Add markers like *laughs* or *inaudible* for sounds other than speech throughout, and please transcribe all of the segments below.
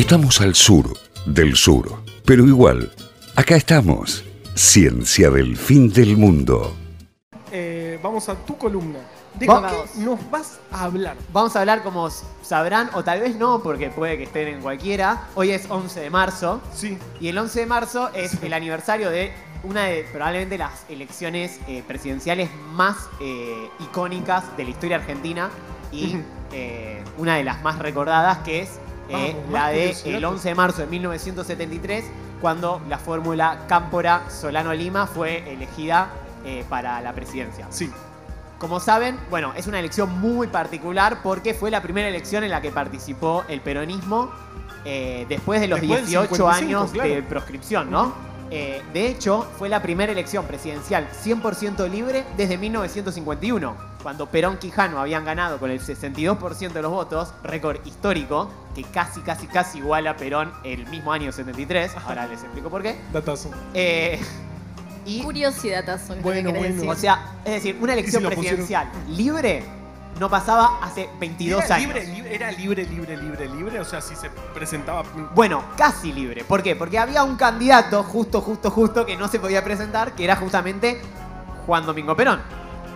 Estamos al sur del sur, pero igual, acá estamos. Ciencia del fin del mundo. Eh, vamos a tu columna. ¿De Vamos. qué nos vas a hablar? Vamos a hablar como sabrán, o tal vez no, porque puede que estén en cualquiera. Hoy es 11 de marzo. Sí. Y el 11 de marzo es el aniversario de una de probablemente las elecciones eh, presidenciales más eh, icónicas de la historia argentina y Ujú. eh, una de las más recordadas que es eh, Vamos, la de el 11 de marzo de 1973 cuando la fórmula Cámpora Solano Lima fue elegida eh, para la presidencia. Sí. Como saben, bueno, es una elección muy particular porque fue la primera elección en la que participó el peronismo eh, después de los Después del 18 55, años claro. de proscripción, ¿no? Eh, de hecho, fue la primera elección presidencial 100% libre desde 1951, cuando Perón Quijano habían ganado con el 62% de los votos, récord histórico, que casi, casi, casi iguala a Perón el mismo año 73. Ahora les explico por qué. Datazo. Eh, y Curiosidad, Tazo, ¿qué Bueno, bueno. decir? o sea, es decir, una elección presidencial libre no pasaba hace 22 ¿Era años. libre, libre, era libre, libre, libre, libre? O sea, si se presentaba... Bueno, casi libre. ¿Por qué? Porque había un candidato justo, justo, justo que no se podía presentar, que era justamente Juan Domingo Perón.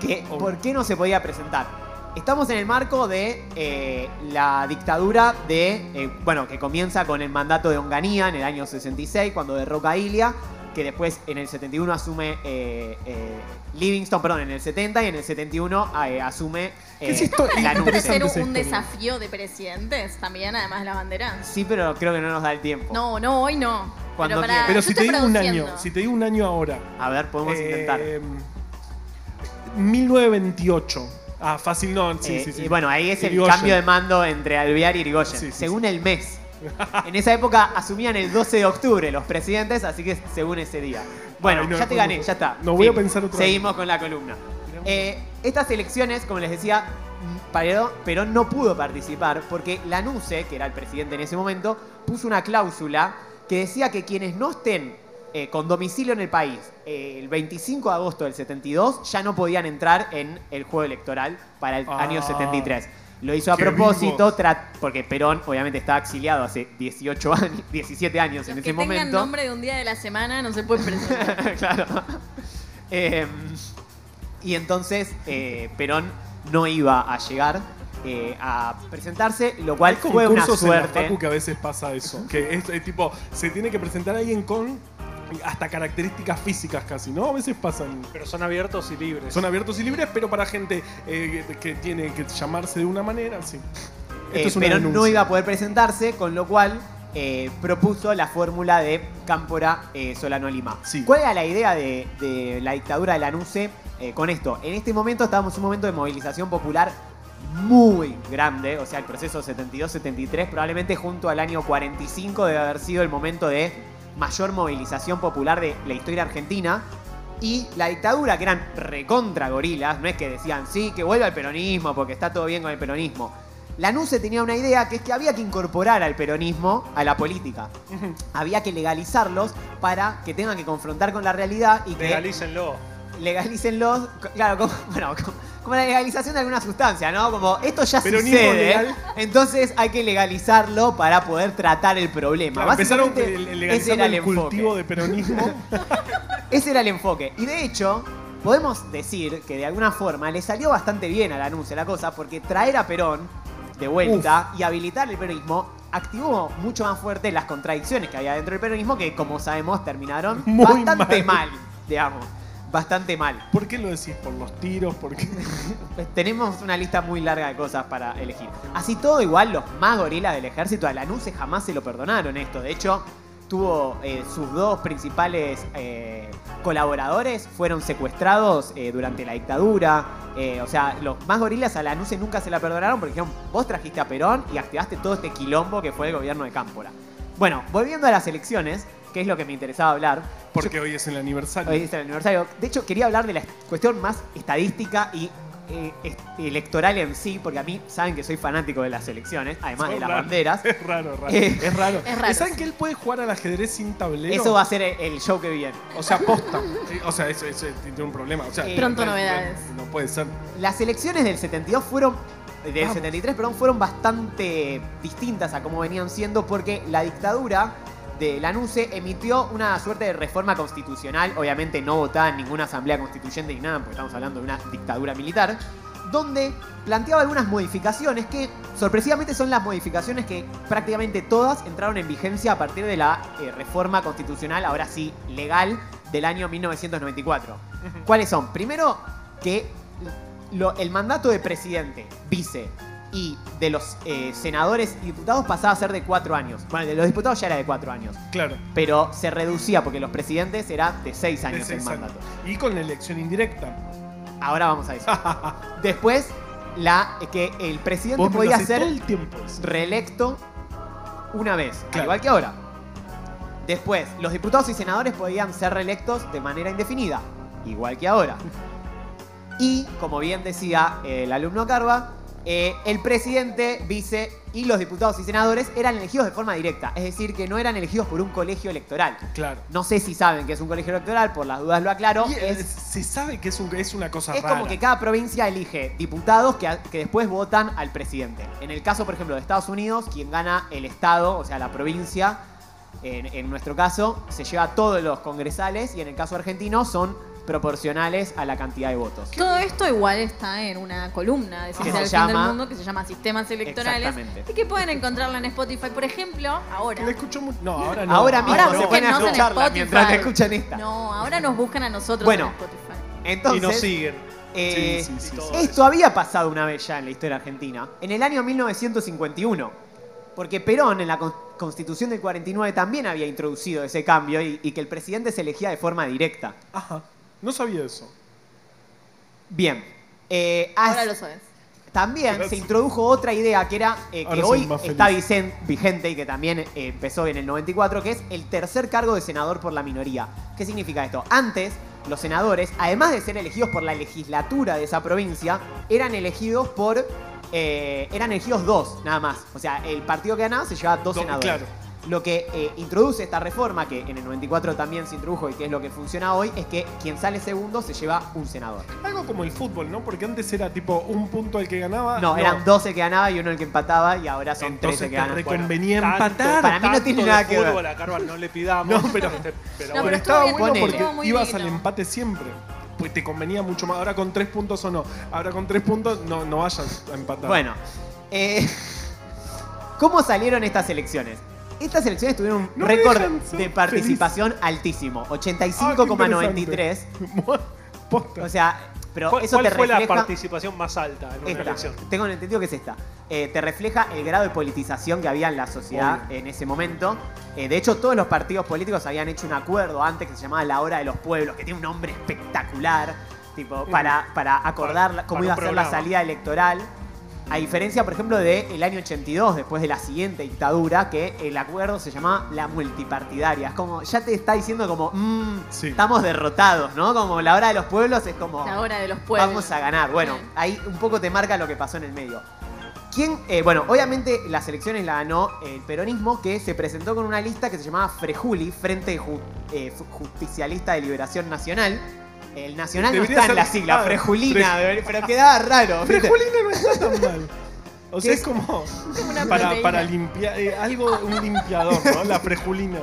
Que, Oh. ¿Por qué no se podía presentar? Estamos en el marco de eh, la dictadura de, eh, bueno, que comienza con el mandato de Onganía en el año 66, cuando derroca a Ilia, que después en el 71 asume eh, eh, Livingston, perdón, en el 70 y en el 71 eh, asume ¿Qué es eh, esto? la ¿Puede ser un desafío de presidentes también, además de la bandera? Sí, pero creo que no nos da el tiempo. No, no, hoy no. Cuando pero quiera. Pero si te digo un año, si te digo un año ahora. A ver, podemos eh, intentar. 1928. Ah, fácil no, sí, Eh, sí, sí. Y bueno, ahí es el cambio de mando entre Alvear y Irigoyen, Sí, sí, según el mes. *laughs* En esa época asumían el 12 de octubre los presidentes, así que según ese día. Bueno, Ay, no, ya te gané, ya está. No, voy a pensar otra Seguimos con la columna. Eh, estas elecciones, como les decía, Perón, no pudo participar porque la NUCE, que era el presidente en ese momento, puso una cláusula que decía que quienes no estén eh, con domicilio en el país eh, el 25 de agosto del 72 ya no podían entrar en el juego electoral para el Ah. año 73. Lo hizo a Qué propósito, vivos. tra- porque Perón obviamente estaba exiliado hace 18 años, *laughs* 17 años Los en que ese tengan momento. nombre de un día de la semana no se pueden presentar. *laughs* claro. Eh, y entonces eh, Perón no iba a llegar eh, a presentarse, lo cual Hay fue una concursos en la suerte. facu que a veces pasa eso. Que es, es tipo, se tiene que presentar alguien con hasta características físicas casi, ¿no? A veces pasan. Pero son abiertos y libres. Son abiertos y libres, pero para gente eh, que tiene que llamarse de una manera, sí. Esto Eh, es una Perón no iba a poder presentarse, con lo cual eh, propuso la fórmula de Cámpora eh, Solano Lima. Sí. ¿Cuál era la idea de, de la dictadura de la NUCE eh, con esto? En este momento estábamos en un momento de movilización popular muy grande, o sea, el proceso 72-73 probablemente junto al año 45 debe haber sido el momento de mayor movilización popular de la historia argentina. Y la dictadura, que eran recontra gorilas, no es que decían, sí, que vuelva el peronismo porque está todo bien con el peronismo. La NUCE tenía una idea que es que había que incorporar al peronismo a la política. Había que legalizarlos para que tengan que confrontar con la realidad y que Legalícenlo. legalícenlos. Claro, como, bueno, como, como la legalización de alguna sustancia, ¿no? Como esto ya sucede, entonces hay que legalizarlo para poder tratar el problema. Claro, empezaron legalizando era el, el enfoque. cultivo de peronismo. *laughs* Ese era el enfoque. Y de hecho, podemos decir que de alguna forma le salió bastante bien al anuncio la cosa, porque traer a Perón de vuelta y habilitar el peronismo activó mucho más fuerte las contradicciones que había dentro del peronismo, que como sabemos terminaron Muy bastante mal. mal, digamos. Bastante mal. ¿Por qué lo decís? ¿Por los tiros? ¿Por qué? Pues *laughs* tenemos una lista muy larga de cosas para elegir. Así todo, igual, los más gorilas del ejército de Lanuse jamás se lo perdonaron esto. De hecho, tuvo eh, sus dos principales eh, colaboradores fueron secuestrados eh, durante la dictadura. O sea, los más gorilas a Lanuse nunca se la perdonaron porque dijeron, vos trajiste a Perón y activaste todo este quilombo que fue el gobierno de Cámpora. Bueno, volviendo a las elecciones, que es lo que me interesaba hablar. Porque hoy es el aniversario. Hoy es el aniversario. De hecho, quería hablar de la cuestión más estadística y eh, electoral en sí, porque a mí saben que soy fanático de las elecciones, además de las banderas. *laughs* Es raro, raro. Eh, es raro. es raro, ¿Saben sí. que él puede jugar al ajedrez sin tablero? Eso va a ser el, show que viene. O sea, posta. O sea, eso, eso tiene un problema. O sea, Eh, Pronto no- novedades. No puede ser. Las elecciones del 72 fueron del Vamos. 73, perdón, fueron bastante distintas a como venían siendo porque la dictadura de Lanuse emitió una suerte de reforma constitucional, obviamente no votada en ninguna asamblea constituyente ni nada, porque estamos hablando de una dictadura militar, donde planteaba algunas modificaciones que sorpresivamente son las modificaciones que prácticamente todas entraron en vigencia a partir de la eh, reforma constitucional, ahora sí, legal, del año 1994. ¿Cuáles son? Primero, que lo- el mandato de presidente, vice y de los eh, senadores y diputados pasaba a ser de cuatro años. Bueno, de los diputados ya era de cuatro años. Claro. Pero se reducía porque los presidentes era de seis de años seis el mandato. años. Y con la elección indirecta. Ahora vamos a eso. *laughs* Después, la, que el presidente podía ser el tiempo. reelecto una vez, al igual que ahora. Después, los diputados y senadores podían ser reelectos de manera indefinida, igual que ahora. *laughs* Y, como bien decía el alumno Carva, eh, el presidente, vice y los diputados y senadores eran elegidos de forma directa, es decir, que no eran elegidos por un colegio electoral. Claro. No sé si saben que es un colegio electoral, por las dudas lo aclaro. Y, eh, es se sabe que es, un- es una cosa es rara. como que cada provincia elige diputados que, que después votan al presidente. En el caso, por ejemplo, de Estados Unidos, quien gana el estado, o sea, la provincia, en, en nuestro caso, se lleva todos los congresales y en el caso argentino son proporcionales a la cantidad de votos. Todo esto igual está en una columna de Que Ciencia se del Fin del llama- Mundo que se llama Sistemas Electorales Exactamente. y que pueden encontrarla en Spotify, por ejemplo, ahora. Le escucho mu- No, ahora no. Ahora mismo Ahora se pueden escucharla mientras que escuchan esta. No, ahora nos buscan a nosotros Bueno. en Spotify. Entonces, y nos siguen. eh, Sí, sí, sí. Esto había pasado una vez ya en la historia argentina, en el año 1951, porque Perón en la con- Constitución del 49 también había introducido ese cambio y, y que el presidente se elegía de forma directa. Ajá. No sabía eso. Bien. eh, as- Ahora lo sabes. También Gracias. se introdujo otra idea que era eh, que Ahora soy hoy más feliz. está vicen- vigente y que también eh, empezó en el 94, que es el tercer cargo de senador por la minoría. ¿Qué significa esto? Antes, los senadores, además de ser elegidos por la legislatura de esa provincia, eran elegidos por. eh, eran elegidos dos, nada más. O sea, el partido que ganaba se llevaba dos Do- senadores. claro. Lo que eh, introduce esta reforma, que en el 94 también se introdujo y que es lo que funciona hoy, es que quien sale segundo se lleva un senador. Algo como el fútbol, ¿no? Porque antes era tipo un punto el que ganaba. No, eran 12 que ganaba y uno el que empataba y ahora son Entonces 13 que ganan. reconvenía Tanto- empatar. Para mí no tiene nada que ver. fútbol a Carval no le pidamos. No, pero- este, pero No, bueno. pero estaba bien, bueno porque ibas al empate siempre. Pues te convenía mucho más. Ahora con tres puntos o no. Ahora con tres puntos no, no vayas a empatar. Bueno, eh, *laughs* ¿cómo salieron estas elecciones? Estas elecciones tuvieron un No me récord dejan ser de participación altísimo, Ah, qué 85,93. interesante. *laughs* Posta. O sea, pero ¿Cuál, eso cuál te fue la refleja... participación más alta en una Esta, elección? tengo entendido que es esta. Eh, te refleja el grado de politización que había en la sociedad en ese momento. Eh, de hecho, todos los partidos políticos habían hecho un acuerdo antes que se llamaba la hora de los pueblos, que tiene un nombre espectacular, tipo, para, para acordar la- cómo para iba a un ser la programa. salida electoral. A diferencia, por ejemplo, del año 82, después de la siguiente dictadura, que el acuerdo se llamaba la multipartidaria. Es como, ya te está diciendo como, "Mm, Sí. estamos derrotados, ¿no? Como la hora de los pueblos es como... La hora de los pueblos. Vamos a ganar. Bueno, ahí un poco te marca lo que pasó en el medio. ¿Quién? eh, bueno, obviamente las elecciones la ganó el peronismo, que se presentó con una lista que se llamaba Frejuli, Frente Ju- eh, Justicialista de Liberación Nacional. El nacional Debería no está en la sigla, ah, Frejulina, Frej- pero quedaba raro. ¿viste? Frejolina no está tan mal. O sea, ¿Qué es es? como Una para, para limpiar, eh, algo, un limpiador, ¿no? La frejulina.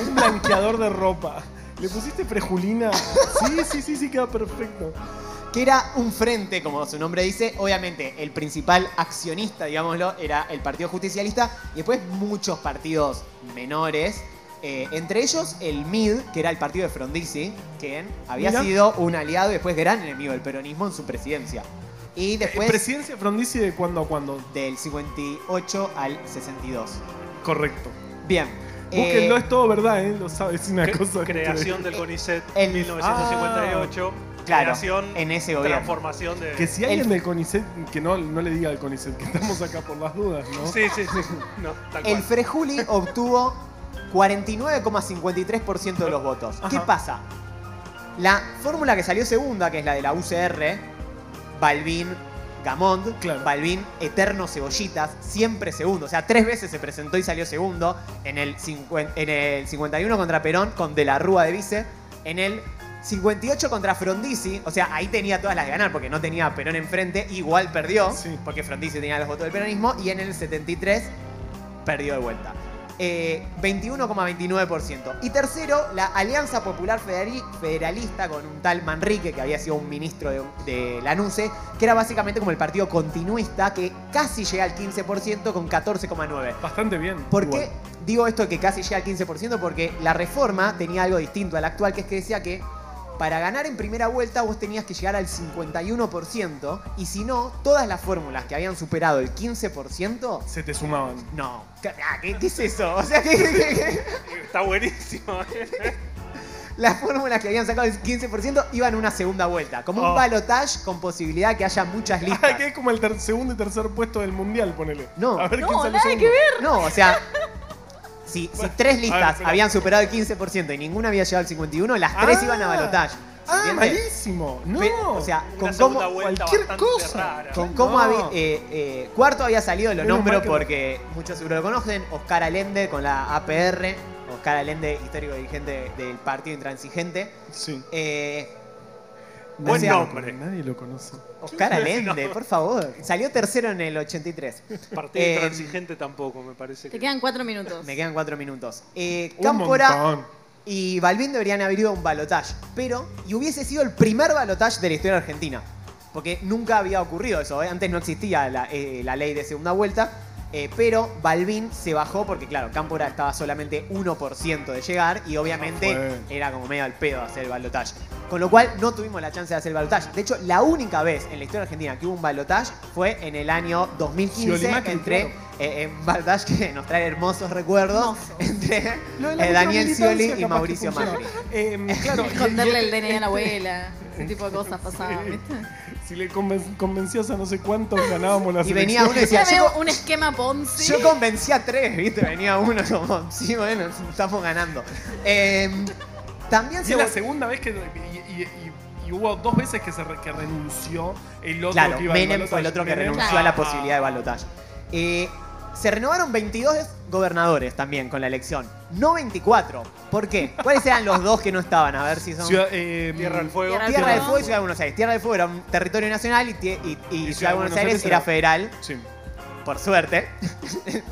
un blanqueador de ropa. ¿Le pusiste frejulina? Sí, sí, sí, sí, queda perfecto. que era un frente, como su nombre dice. Obviamente, el principal accionista, digámoslo, era el Partido Justicialista y después muchos partidos menores. Eh, entre ellos el MID, que era el partido de Frondizi, que había Mira. sido un aliado y después gran enemigo del peronismo en su presidencia. Y después Presidencia Frondizi de cuándo a cuándo. del 58 al 62. Correcto. Bien. Búsquenlo, eh, es todo verdad, ¿eh? Lo sabes, es una Cre- cosa. creación del CONICET El- 1958. Claro, creación, en ese gobierno. transformación de... Que si alguien el- del CONICET, que no, no le diga al CONICET, que estamos acá por las dudas, ¿no? Sí, sí, sí. No, tal El. Frejuli obtuvo 49,53% de los votos. ¿Qué pasa? La fórmula que salió segunda, que es la de la UCR, Balvin, Gamond, Claro. Balvin, Eterno Cebollitas, siempre segundo. O sea, tres veces se presentó y salió segundo. En el, cincuen- en el 51 contra Perón, con De la Rúa de vice. En el 58 contra Frondizi, o sea, ahí tenía todas las de ganar porque no tenía a Perón enfrente, igual perdió, Sí. porque Frondizi tenía los votos del peronismo, y en el 73 perdió de vuelta. Eh, 21,29%. Y tercero, la Alianza Popular Federali- Federalista con un tal Manrique, que había sido un ministro de, de la NUCE, que era básicamente como el partido continuista, que casi llega al 15% con 14,9%. Bastante bien. ¿Por qué digo esto de que casi llega al 15%? Porque la reforma tenía algo distinto al actual, que es que decía que para ganar en primera vuelta vos tenías que llegar al 51% y si no, todas las fórmulas que habían superado el 15%, Se te sumaban. no. ¿Qué, ah, ¿qué- qué es eso? O sea, que- Está buenísimo. las fórmulas que habían sacado el 15% iban a una segunda vuelta. Como un Oh. balotage con posibilidad que haya muchas listas. Ay, que es como el segundo y tercer puesto del mundial, ponele. No. A ver No, quién sale nada segundo. que ver. No, o sea, si, si tres listas ver, habían superado el 15% y ninguna había llegado al 51%, las tres Ah. iban a balotage. Ah, malísimo. No. O sea, con cómo, cualquier cosa. rara. con cómo No. había- eh, eh, Cuarto había salido, lo Menos nombro no. porque muchos seguro lo conocen, Oscar Allende con la APR, Oscar Allende, histórico dirigente del Partido Intransigente. Sí. Eh, Buen nombre. Nadie lo conoce. Oscar Allende, por favor. Salió tercero en el 83. Partido Eh, intransigente tampoco, me parece. Te que- quedan cuatro minutos. Me quedan cuatro minutos. Eh, Un Cámpora montón. y Balvin deberían haber ido a un balotage, pero y hubiese sido el primer balotage de la historia argentina, porque nunca había ocurrido eso, ¿eh? antes no existía la, eh, la ley de segunda vuelta, eh, pero Balvin se bajó porque claro, Cámpora estaba solamente 1% de llegar y obviamente Ah, era como medio al pedo hacer el balotage. Con lo cual no tuvimos la chance de hacer el balotage. De hecho, la única vez en la historia argentina que hubo un balotage fue en el año 2015 Scioli Macri, entre claro. eh, en balotage que nos trae hermosos recuerdos Hermoso. entre eh, Daniel Scioli y Mauricio. Macri. Eh, claro, y- Esconderle el DNI a la abuela. Ese tipo de cosas pasaban. *laughs* Si le conven- convencías a no sé cuántos, ganábamos las Y venía uno y decía, yo, un esquema Ponzi. yo convencí a tres, ¿viste? Venía uno como, sí, bueno, estamos ganando. Eh, también Y se... es la segunda vez que. Y, y- y- y hubo dos veces que, se re- que renunció el otro Claro, que iba al Menem fue el balotaje. otro que Menem. renunció a la posibilidad de balotaje. Eh, se renovaron 22 gobernadores también con la elección, no 24. ¿Por qué? ¿Cuáles eran los dos que no estaban? A ver si son... Ciudad- eh, Tierra del Fuego. Tierra del Tierra del Fuego. Y Ciudad de Buenos Aires. Tierra del Fuego era un territorio nacional y, y- y Ciudad de Buenos Aires era federal, Sí. por suerte. *laughs*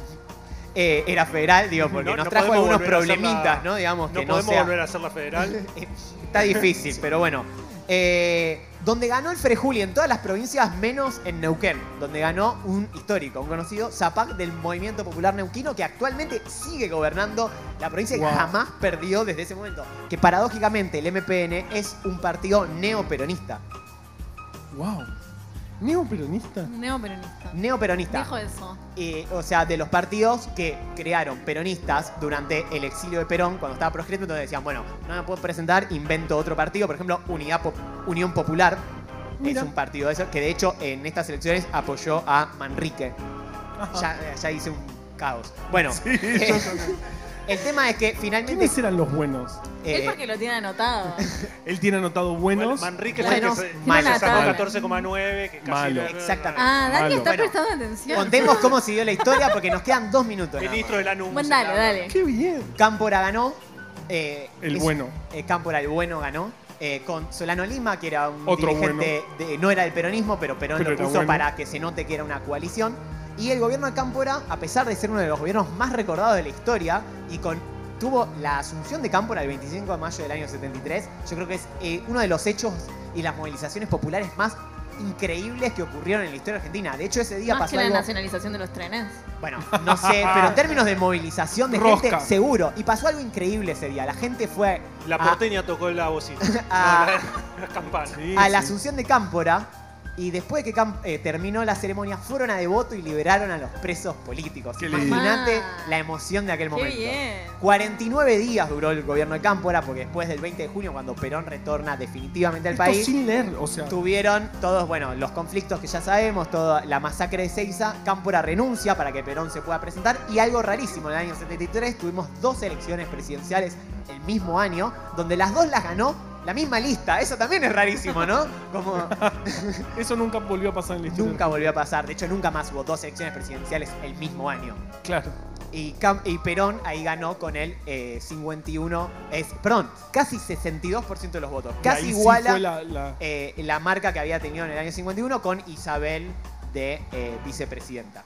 Eh, era federal, digo, porque No- nos no trajo algunos problemitas, la- ¿no? Digamos No que no podemos sea... volver a hacer la federal. *laughs* Está difícil, pero bueno. Eh, donde ganó el Frejuli en todas las provincias, menos en Neuquén, donde ganó un histórico, un conocido Zapac del Movimiento Popular Neuquino, que actualmente sigue gobernando la provincia y Wow. jamás perdió desde ese momento. Que paradójicamente el MPN es un partido neoperonista. Wow. Neoperonista. Neoperonista. Neoperonista. Dijo eso. Eh, o sea, de los partidos que crearon peronistas durante el exilio de Perón, cuando estaba proscrito, entonces decían, bueno, no me puedo presentar, invento otro partido. Por ejemplo, Unidad Pop- Unión Popular Mira. es un partido de eso, que de hecho en estas elecciones apoyó a Manrique. Ya, ya hice un caos. Bueno, *laughs* Sí, yo también. El tema es que finalmente... ¿Quiénes eran los buenos? eh, Él porque lo tiene anotado. *laughs* Él tiene anotado buenos. Manrique Bueno, el que se- malo. se sacó Malo. 14,9. que casi Malo. lo- Exactamente. Ah, Dani Malo. está Bueno, prestando atención. contemos cómo *laughs* siguió la historia porque nos quedan dos minutos. nada. Ministro de la NUM. Bueno, dale, dale. ¡Qué bien! Cámpora ganó. eh, El es- bueno. eh, Cámpora, el bueno, ganó. eh, con Solano Lima, que era un Otro dirigente, de- no era del peronismo, pero Perón Pero lo era puso bueno. para que se note que era una coalición. Y el gobierno de Cámpora, a pesar de ser uno de los gobiernos más recordados de la historia, y con tuvo la asunción de Cámpora el 25 de mayo del año 73, yo creo que es eh, uno de los hechos y las movilizaciones populares más increíbles que ocurrieron en la historia argentina. De hecho, ese día Más pasó que la algo... nacionalización de los trenes. Bueno, no sé, pero en *laughs* términos de movilización de Rosca. gente, seguro. Y pasó algo increíble ese día. La gente fue La a- porteña tocó la bocina. *laughs* No, la, *laughs* la campana. Sí, a la sí. asunción de Cámpora y después de que eh, terminó la ceremonia fueron a Devoto y liberaron a los presos políticos. Imagínate la emoción de aquel Qué momento. bien. 49 días duró el gobierno de Cámpora porque después del 20 de junio cuando Perón retorna definitivamente al Esto país sin leer, o sea. tuvieron todos, bueno, los conflictos que ya sabemos, toda la masacre de Seiza, Cámpora renuncia para que Perón se pueda presentar y algo rarísimo, en el año 73 tuvimos dos elecciones presidenciales el mismo año, donde las dos las ganó la misma lista, eso también es rarísimo, ¿no? Como *laughs* Eso nunca volvió a pasar en la historia. nunca volvió a pasar, de hecho nunca más hubo dos elecciones presidenciales el mismo año. Claro. Y, Cam- y Perón ahí ganó con el eh, 51, es, perdón, casi 62% de los votos. Casi sí iguala fue la- la- eh, la marca que había tenido en el año 51 con Isabel de eh, vicepresidenta.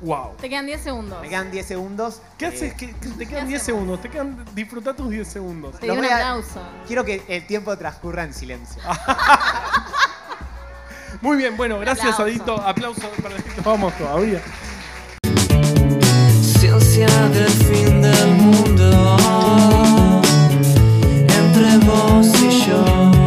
Wow. Te quedan 10 segundos. Me quedan 10 segundos. ¿Qué Eh, haces? ¿Qué- qué- te quedan 10 segundos. Te quedan, disfruta tus 10 segundos. Te di Los un a- aplauso. Quiero que el tiempo transcurra en silencio. *laughs* Muy bien, bueno, gracias Aplauso. Adito. Aplauso para Adito. Vamos todavía. Ciencia del fin del mundo entre vos